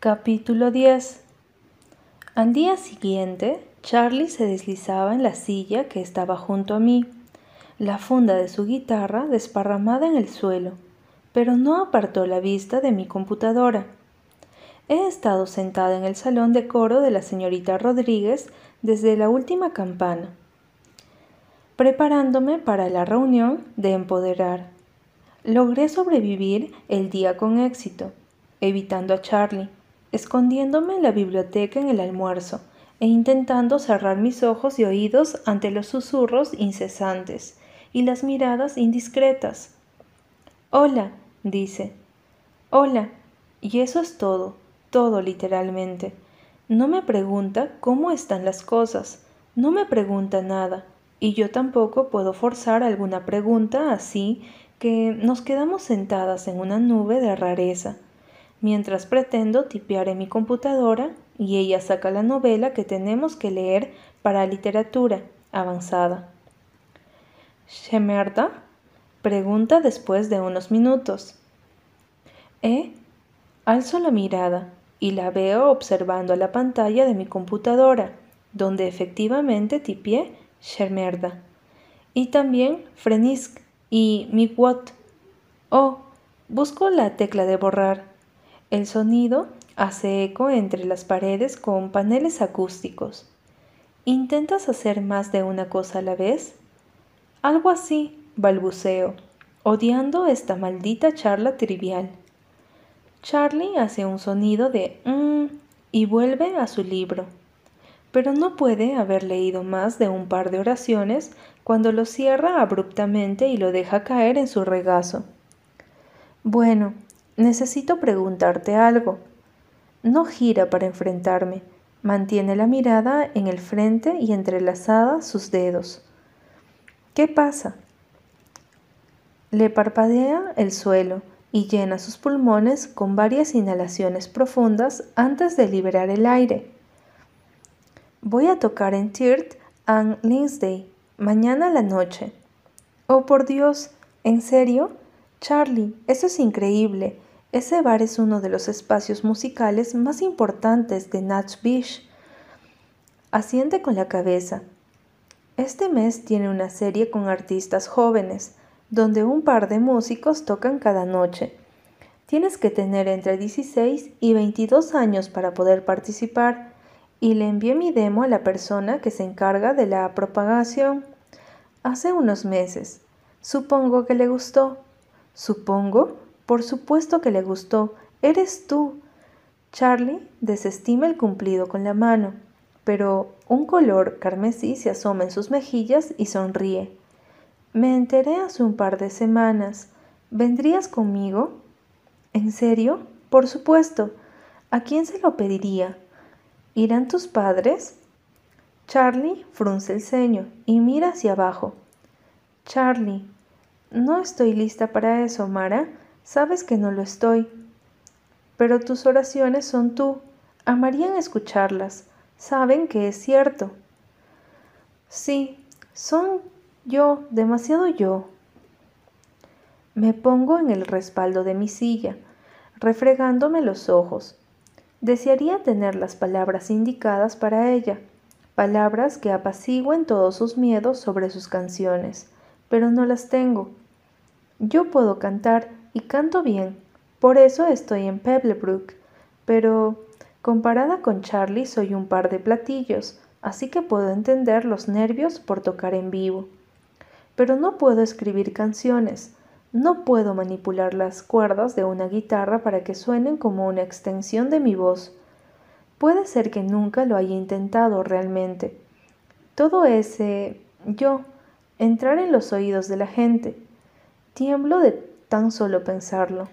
Capítulo 10 Al día siguiente, Charlie se deslizaba en la silla que estaba junto a mí, la funda de su guitarra desparramada en el suelo, pero no apartó la vista de mi computadora. He estado sentada en el salón de coro de la señorita Rodríguez desde la última campana, preparándome para la reunión de empoderar. Logré sobrevivir el día con éxito, evitando a Charlie escondiéndome en la biblioteca en el almuerzo e intentando cerrar mis ojos y oídos ante los susurros incesantes y las miradas indiscretas. Hola, dice. Hola. Y eso es todo, todo literalmente. No me pregunta cómo están las cosas, no me pregunta nada, y yo tampoco puedo forzar alguna pregunta así que nos quedamos sentadas en una nube de rareza mientras pretendo tipear en mi computadora y ella saca la novela que tenemos que leer para literatura avanzada. ¿Shemerda? pregunta después de unos minutos. ¿Eh? Alzo la mirada y la veo observando la pantalla de mi computadora, donde efectivamente tipié Shemerda. Y también Frenisk y Miwot. Oh, busco la tecla de borrar el sonido hace eco entre las paredes con paneles acústicos. ¿Intentas hacer más de una cosa a la vez? Algo así, balbuceo, odiando esta maldita charla trivial. Charlie hace un sonido de mmm y vuelve a su libro. Pero no puede haber leído más de un par de oraciones cuando lo cierra abruptamente y lo deja caer en su regazo. Bueno, Necesito preguntarte algo. No gira para enfrentarme. Mantiene la mirada en el frente y entrelazada sus dedos. ¿Qué pasa? Le parpadea el suelo y llena sus pulmones con varias inhalaciones profundas antes de liberar el aire. Voy a tocar en Tirt and Lindsay mañana a la noche. Oh, por Dios, ¿en serio? Charlie, eso es increíble. Ese bar es uno de los espacios musicales más importantes de Natch Beach. Asiente con la cabeza. Este mes tiene una serie con artistas jóvenes, donde un par de músicos tocan cada noche. Tienes que tener entre 16 y 22 años para poder participar y le envié mi demo a la persona que se encarga de la propagación. Hace unos meses. Supongo que le gustó. Supongo por supuesto que le gustó. Eres tú. Charlie desestima el cumplido con la mano, pero un color carmesí se asoma en sus mejillas y sonríe. Me enteré hace un par de semanas. ¿Vendrías conmigo? ¿En serio? Por supuesto. ¿A quién se lo pediría? ¿Irán tus padres? Charlie frunce el ceño y mira hacia abajo. Charlie, no estoy lista para eso, Mara. Sabes que no lo estoy. Pero tus oraciones son tú. Amarían escucharlas. Saben que es cierto. Sí, son yo, demasiado yo. Me pongo en el respaldo de mi silla, refregándome los ojos. Desearía tener las palabras indicadas para ella, palabras que apacigüen todos sus miedos sobre sus canciones, pero no las tengo. Yo puedo cantar y canto bien, por eso estoy en Pebblebrook, pero comparada con Charlie soy un par de platillos, así que puedo entender los nervios por tocar en vivo. Pero no puedo escribir canciones, no puedo manipular las cuerdas de una guitarra para que suenen como una extensión de mi voz. Puede ser que nunca lo haya intentado realmente. Todo ese yo, entrar en los oídos de la gente. Tiemblo de tan solo pensarlo.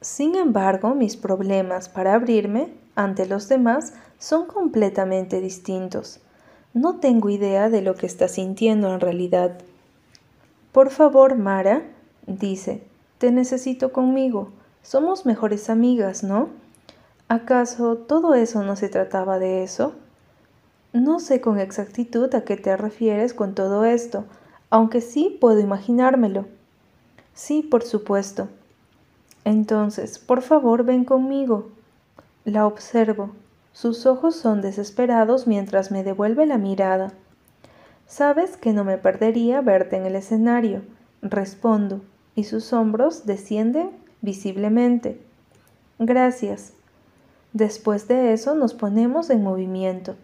Sin embargo, mis problemas para abrirme ante los demás son completamente distintos. No tengo idea de lo que está sintiendo en realidad. Por favor, Mara, dice, te necesito conmigo. Somos mejores amigas, ¿no? ¿Acaso todo eso no se trataba de eso? No sé con exactitud a qué te refieres con todo esto, aunque sí puedo imaginármelo. Sí, por supuesto. Entonces, por favor, ven conmigo. La observo. Sus ojos son desesperados mientras me devuelve la mirada. Sabes que no me perdería verte en el escenario, respondo, y sus hombros descienden visiblemente. Gracias. Después de eso nos ponemos en movimiento.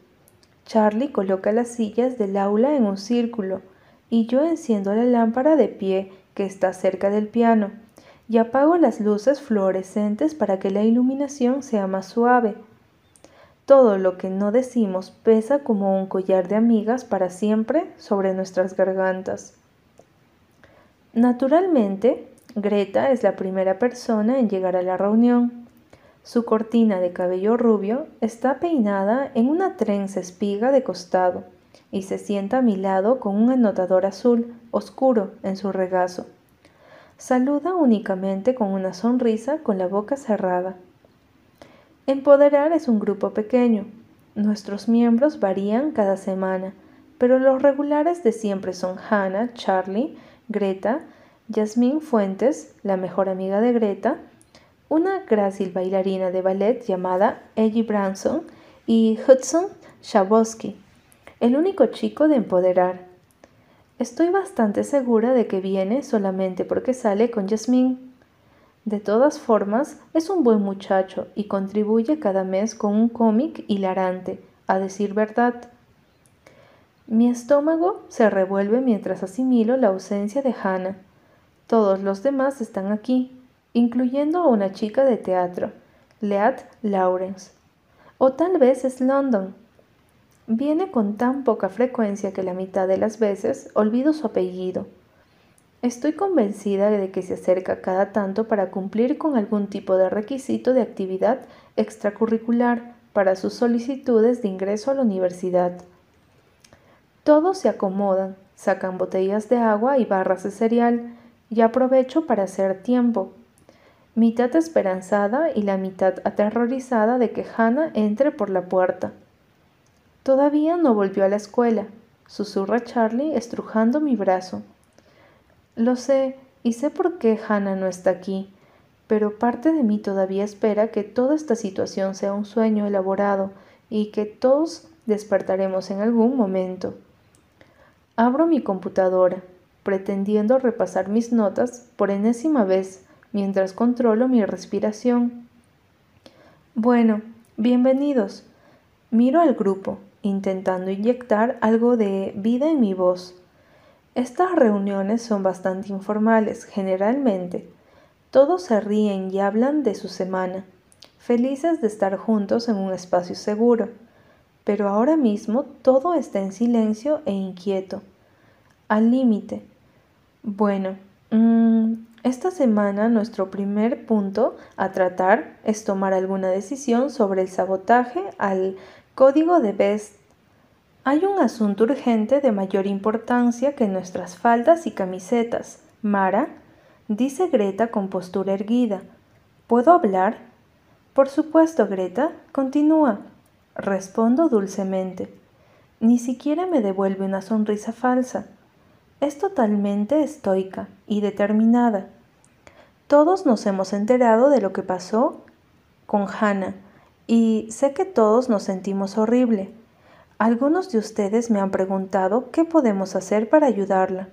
Charlie coloca las sillas del aula en un círculo y yo enciendo la lámpara de pie que está cerca del piano y apago las luces fluorescentes para que la iluminación sea más suave. Todo lo que no decimos pesa como un collar de amigas para siempre sobre nuestras gargantas. Naturalmente, Greta es la primera persona en llegar a la reunión. Su cortina de cabello rubio está peinada en una trenza espiga de costado y se sienta a mi lado con un anotador azul oscuro en su regazo. Saluda únicamente con una sonrisa con la boca cerrada. Empoderar es un grupo pequeño. Nuestros miembros varían cada semana, pero los regulares de siempre son Hannah, Charlie, Greta, Jasmine Fuentes, la mejor amiga de Greta, una grácil bailarina de ballet llamada Ellie Branson y Hudson Shabosky, el único chico de empoderar. Estoy bastante segura de que viene solamente porque sale con Jasmine. De todas formas, es un buen muchacho y contribuye cada mes con un cómic hilarante, a decir verdad. Mi estómago se revuelve mientras asimilo la ausencia de Hannah. Todos los demás están aquí, incluyendo a una chica de teatro, Leat Lawrence. O tal vez es London, Viene con tan poca frecuencia que la mitad de las veces olvido su apellido. Estoy convencida de que se acerca cada tanto para cumplir con algún tipo de requisito de actividad extracurricular para sus solicitudes de ingreso a la universidad. Todos se acomodan, sacan botellas de agua y barras de cereal, y aprovecho para hacer tiempo. Mitad esperanzada y la mitad aterrorizada de que Hannah entre por la puerta. Todavía no volvió a la escuela, susurra Charlie estrujando mi brazo. Lo sé, y sé por qué Hannah no está aquí, pero parte de mí todavía espera que toda esta situación sea un sueño elaborado y que todos despertaremos en algún momento. Abro mi computadora, pretendiendo repasar mis notas por enésima vez mientras controlo mi respiración. Bueno, bienvenidos. Miro al grupo intentando inyectar algo de vida en mi voz. Estas reuniones son bastante informales, generalmente. Todos se ríen y hablan de su semana, felices de estar juntos en un espacio seguro. Pero ahora mismo todo está en silencio e inquieto, al límite. Bueno, mm, esta semana nuestro primer punto a tratar es tomar alguna decisión sobre el sabotaje al Código de Best. Hay un asunto urgente de mayor importancia que nuestras faldas y camisetas. Mara, dice Greta con postura erguida. ¿Puedo hablar? Por supuesto, Greta, continúa. Respondo dulcemente. Ni siquiera me devuelve una sonrisa falsa. Es totalmente estoica y determinada. Todos nos hemos enterado de lo que pasó con Hannah y sé que todos nos sentimos horrible. Algunos de ustedes me han preguntado qué podemos hacer para ayudarla.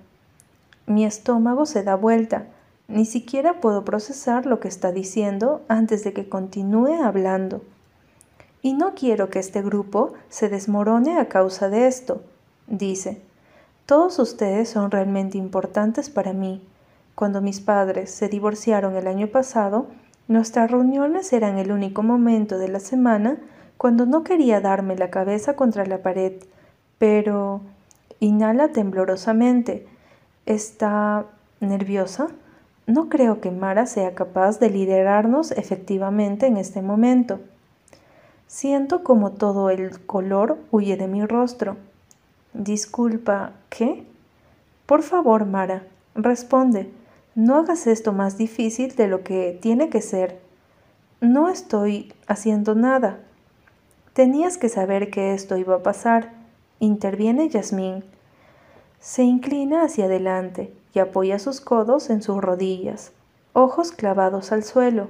Mi estómago se da vuelta. Ni siquiera puedo procesar lo que está diciendo antes de que continúe hablando. Y no quiero que este grupo se desmorone a causa de esto, dice. Todos ustedes son realmente importantes para mí. Cuando mis padres se divorciaron el año pasado, Nuestras reuniones eran el único momento de la semana cuando no quería darme la cabeza contra la pared, pero inhala temblorosamente. ¿Está nerviosa? No creo que Mara sea capaz de liderarnos efectivamente en este momento. Siento como todo el color huye de mi rostro. Disculpa, ¿qué? Por favor, Mara, responde. No hagas esto más difícil de lo que tiene que ser. No estoy haciendo nada. Tenías que saber que esto iba a pasar. Interviene Yasmín. Se inclina hacia adelante y apoya sus codos en sus rodillas, ojos clavados al suelo.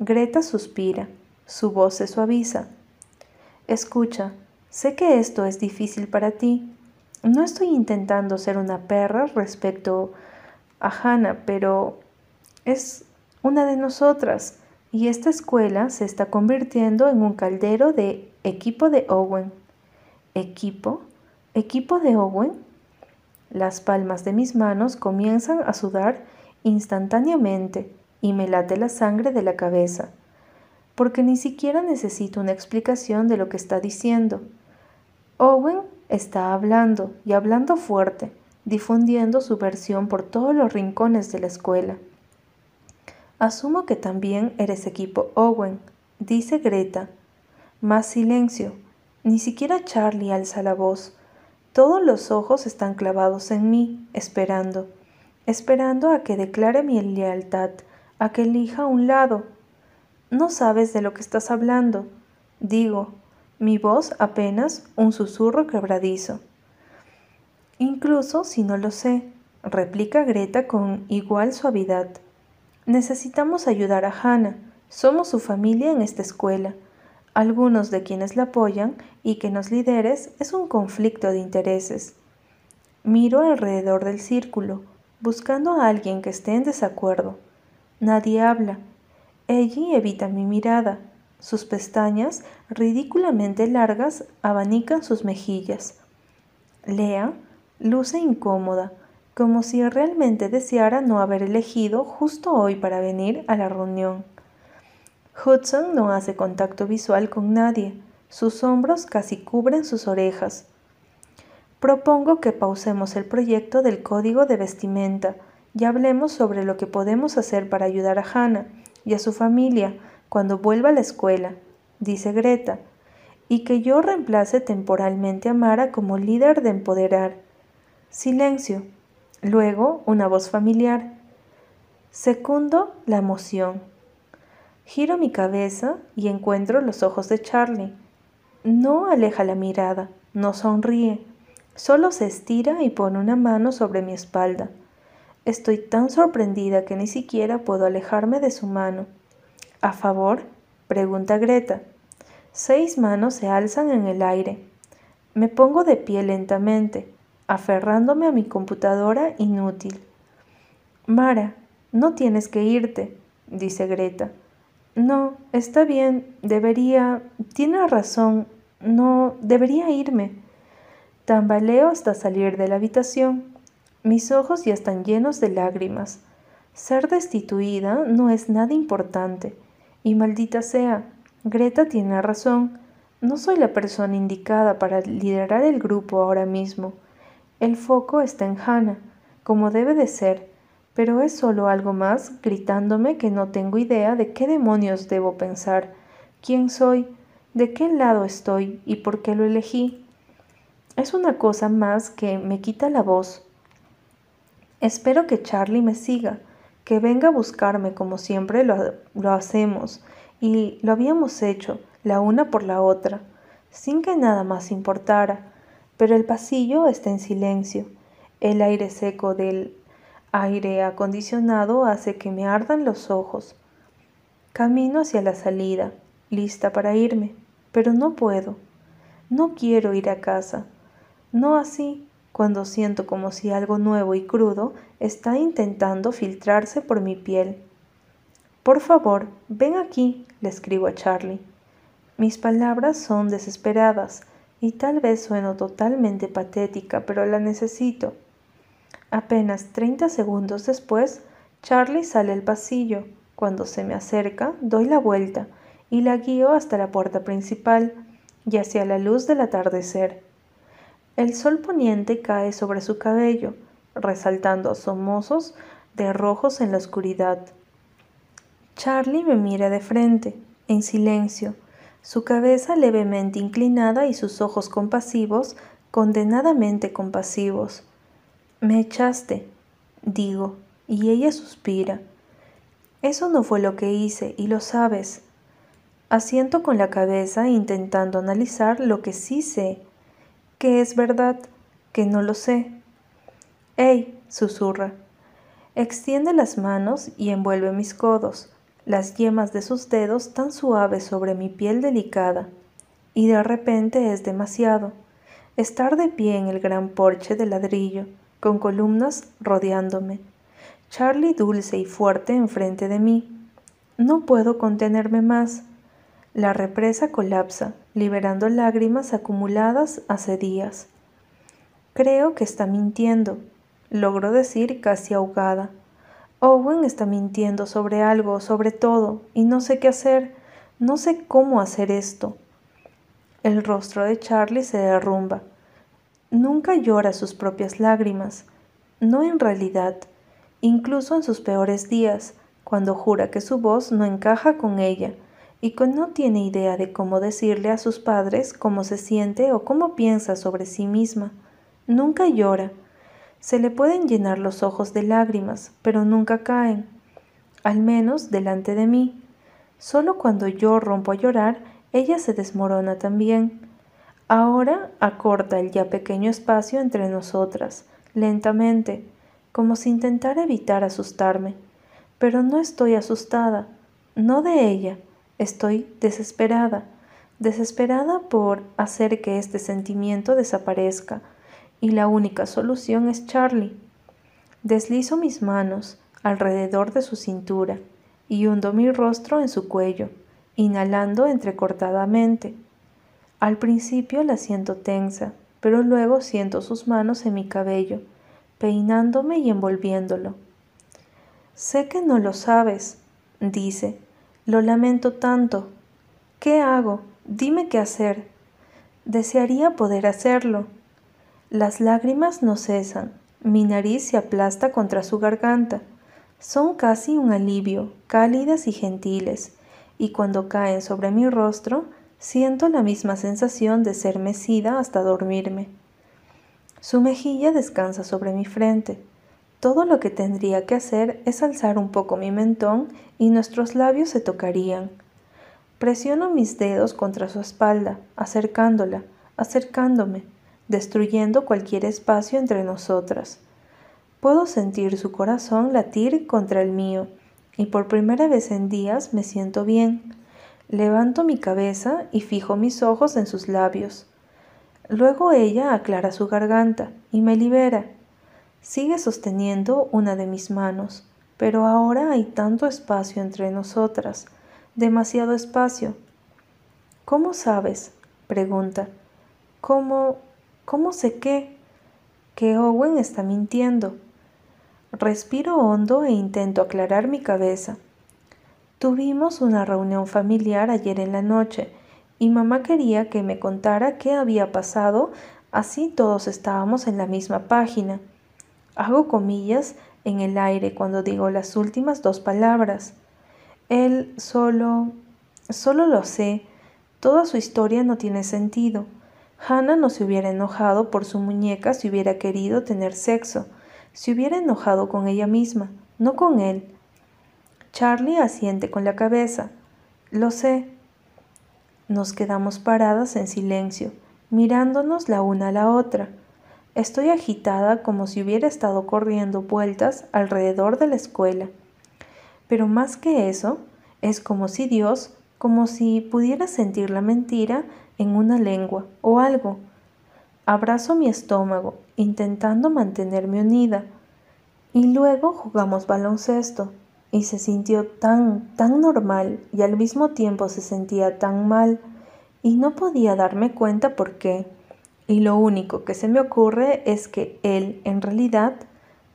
Greta suspira. Su voz se suaviza. Escucha, sé que esto es difícil para ti. No estoy intentando ser una perra respecto a Hannah, pero es una de nosotras y esta escuela se está convirtiendo en un caldero de equipo de Owen. ¿Equipo? ¿Equipo de Owen? Las palmas de mis manos comienzan a sudar instantáneamente y me late la sangre de la cabeza, porque ni siquiera necesito una explicación de lo que está diciendo. Owen está hablando y hablando fuerte, difundiendo su versión por todos los rincones de la escuela. Asumo que también eres equipo Owen, dice Greta. Más silencio. Ni siquiera Charlie alza la voz. Todos los ojos están clavados en mí, esperando, esperando a que declare mi lealtad, a que elija un lado. No sabes de lo que estás hablando, digo, mi voz apenas un susurro quebradizo. Incluso si no lo sé, replica Greta con igual suavidad. Necesitamos ayudar a Hannah. Somos su familia en esta escuela. Algunos de quienes la apoyan y que nos lideres es un conflicto de intereses. Miro alrededor del círculo, buscando a alguien que esté en desacuerdo. Nadie habla. Ellie evita mi mirada. Sus pestañas, ridículamente largas, abanican sus mejillas. Lea luce incómoda, como si realmente deseara no haber elegido justo hoy para venir a la reunión. Hudson no hace contacto visual con nadie, sus hombros casi cubren sus orejas. Propongo que pausemos el proyecto del código de vestimenta y hablemos sobre lo que podemos hacer para ayudar a Hannah y a su familia cuando vuelva a la escuela, dice Greta, y que yo reemplace temporalmente a Mara como líder de empoderar. Silencio, Luego, una voz familiar. Secundo, la emoción. Giro mi cabeza y encuentro los ojos de Charlie. No aleja la mirada, no sonríe, solo se estira y pone una mano sobre mi espalda. Estoy tan sorprendida que ni siquiera puedo alejarme de su mano. ¿A favor? pregunta Greta. Seis manos se alzan en el aire. Me pongo de pie lentamente aferrándome a mi computadora inútil. Mara, no tienes que irte, dice Greta. No, está bien, debería... Tiene razón, no, debería irme. Tambaleo hasta salir de la habitación. Mis ojos ya están llenos de lágrimas. Ser destituida no es nada importante. Y maldita sea, Greta tiene razón. No soy la persona indicada para liderar el grupo ahora mismo. El foco está en Hannah, como debe de ser, pero es solo algo más gritándome que no tengo idea de qué demonios debo pensar, quién soy, de qué lado estoy y por qué lo elegí. Es una cosa más que me quita la voz. Espero que Charlie me siga, que venga a buscarme como siempre lo, lo hacemos y lo habíamos hecho, la una por la otra, sin que nada más importara pero el pasillo está en silencio. El aire seco del aire acondicionado hace que me ardan los ojos. Camino hacia la salida, lista para irme, pero no puedo. No quiero ir a casa. No así cuando siento como si algo nuevo y crudo está intentando filtrarse por mi piel. Por favor, ven aquí, le escribo a Charlie. Mis palabras son desesperadas, y tal vez sueno totalmente patética, pero la necesito. Apenas 30 segundos después, Charlie sale al pasillo. Cuando se me acerca, doy la vuelta y la guío hasta la puerta principal y hacia la luz del atardecer. El sol poniente cae sobre su cabello, resaltando asomosos de rojos en la oscuridad. Charlie me mira de frente, en silencio, su cabeza levemente inclinada y sus ojos compasivos, condenadamente compasivos. Me echaste, digo, y ella suspira. Eso no fue lo que hice, y lo sabes. Asiento con la cabeza intentando analizar lo que sí sé, que es verdad, que no lo sé. ¡Ey! susurra. Extiende las manos y envuelve mis codos. Las yemas de sus dedos tan suaves sobre mi piel delicada. Y de repente es demasiado. Estar de pie en el gran porche de ladrillo, con columnas rodeándome. Charlie dulce y fuerte enfrente de mí. No puedo contenerme más. La represa colapsa, liberando lágrimas acumuladas hace días. Creo que está mintiendo, logro decir casi ahogada. Owen está mintiendo sobre algo, sobre todo, y no sé qué hacer, no sé cómo hacer esto. El rostro de Charlie se derrumba. Nunca llora sus propias lágrimas, no en realidad, incluso en sus peores días, cuando jura que su voz no encaja con ella y que no tiene idea de cómo decirle a sus padres cómo se siente o cómo piensa sobre sí misma. Nunca llora. Se le pueden llenar los ojos de lágrimas, pero nunca caen, al menos delante de mí. Solo cuando yo rompo a llorar, ella se desmorona también. Ahora acorta el ya pequeño espacio entre nosotras, lentamente, como si intentara evitar asustarme. Pero no estoy asustada, no de ella, estoy desesperada, desesperada por hacer que este sentimiento desaparezca, y la única solución es Charlie. Deslizo mis manos alrededor de su cintura y hundo mi rostro en su cuello, inhalando entrecortadamente. Al principio la siento tensa, pero luego siento sus manos en mi cabello, peinándome y envolviéndolo. Sé que no lo sabes, dice. Lo lamento tanto. ¿Qué hago? Dime qué hacer. Desearía poder hacerlo. Las lágrimas no cesan. Mi nariz se aplasta contra su garganta. Son casi un alivio, cálidas y gentiles, y cuando caen sobre mi rostro, siento la misma sensación de ser mecida hasta dormirme. Su mejilla descansa sobre mi frente. Todo lo que tendría que hacer es alzar un poco mi mentón y nuestros labios se tocarían. Presiono mis dedos contra su espalda, acercándola, acercándome, destruyendo cualquier espacio entre nosotras. Puedo sentir su corazón latir contra el mío y por primera vez en días me siento bien. Levanto mi cabeza y fijo mis ojos en sus labios. Luego ella aclara su garganta y me libera. Sigue sosteniendo una de mis manos, pero ahora hay tanto espacio entre nosotras, demasiado espacio. ¿Cómo sabes? pregunta. ¿Cómo? ¿Cómo sé qué? Que Owen está mintiendo. Respiro hondo e intento aclarar mi cabeza. Tuvimos una reunión familiar ayer en la noche y mamá quería que me contara qué había pasado, así todos estábamos en la misma página. Hago comillas en el aire cuando digo las últimas dos palabras. Él solo... solo lo sé. Toda su historia no tiene sentido. Hannah no se hubiera enojado por su muñeca si hubiera querido tener sexo. Se hubiera enojado con ella misma, no con él. Charlie asiente con la cabeza. Lo sé, nos quedamos paradas en silencio, mirándonos la una a la otra. Estoy agitada como si hubiera estado corriendo vueltas alrededor de la escuela. Pero más que eso, es como si Dios, como si pudiera sentir la mentira en una lengua o algo. Abrazo mi estómago, intentando mantenerme unida. Y luego jugamos baloncesto y se sintió tan, tan normal y al mismo tiempo se sentía tan mal y no podía darme cuenta por qué. Y lo único que se me ocurre es que él, en realidad,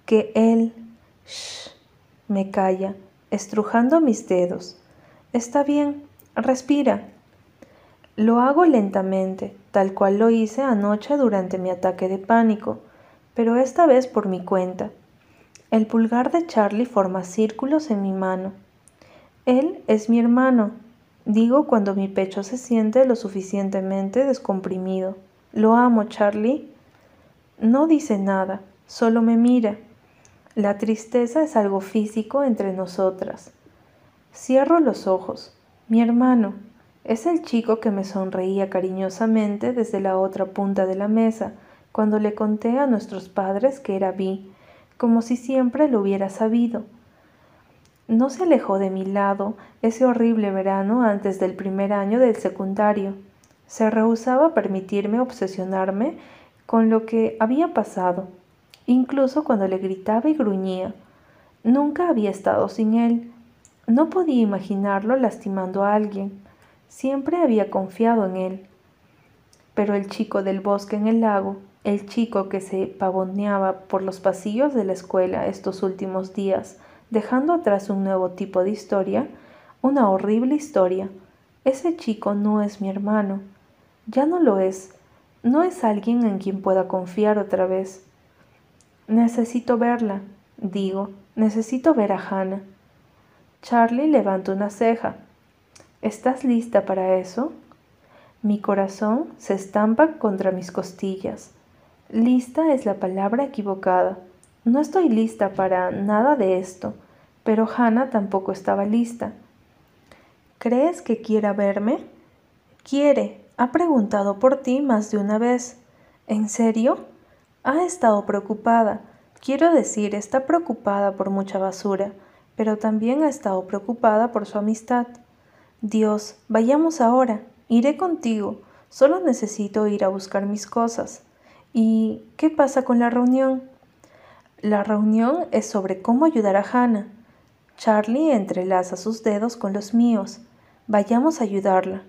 que él, shh, me calla, estrujando mis dedos. Está bien, respira. Lo hago lentamente, tal cual lo hice anoche durante mi ataque de pánico, pero esta vez por mi cuenta. El pulgar de Charlie forma círculos en mi mano. Él es mi hermano, digo cuando mi pecho se siente lo suficientemente descomprimido. Lo amo, Charlie. No dice nada, solo me mira. La tristeza es algo físico entre nosotras. Cierro los ojos. Mi hermano es el chico que me sonreía cariñosamente desde la otra punta de la mesa cuando le conté a nuestros padres que era Vi como si siempre lo hubiera sabido. No se alejó de mi lado ese horrible verano antes del primer año del secundario. Se rehusaba a permitirme obsesionarme con lo que había pasado, incluso cuando le gritaba y gruñía. Nunca había estado sin él. No podía imaginarlo lastimando a alguien. Siempre había confiado en él. Pero el chico del bosque en el lago, el chico que se pavoneaba por los pasillos de la escuela estos últimos días, dejando atrás un nuevo tipo de historia, una horrible historia. Ese chico no es mi hermano. Ya no lo es. No es alguien en quien pueda confiar otra vez. Necesito verla, digo, necesito ver a Hannah. Charlie levanta una ceja. ¿Estás lista para eso? Mi corazón se estampa contra mis costillas. Lista es la palabra equivocada. No estoy lista para nada de esto, pero Hannah tampoco estaba lista. ¿Crees que quiera verme? Quiere. Ha preguntado por ti más de una vez. ¿En serio? Ha estado preocupada. Quiero decir, está preocupada por mucha basura, pero también ha estado preocupada por su amistad. Dios, vayamos ahora. Iré contigo. Solo necesito ir a buscar mis cosas. ¿Y qué pasa con la reunión? La reunión es sobre cómo ayudar a Hannah. Charlie entrelaza sus dedos con los míos. Vayamos a ayudarla.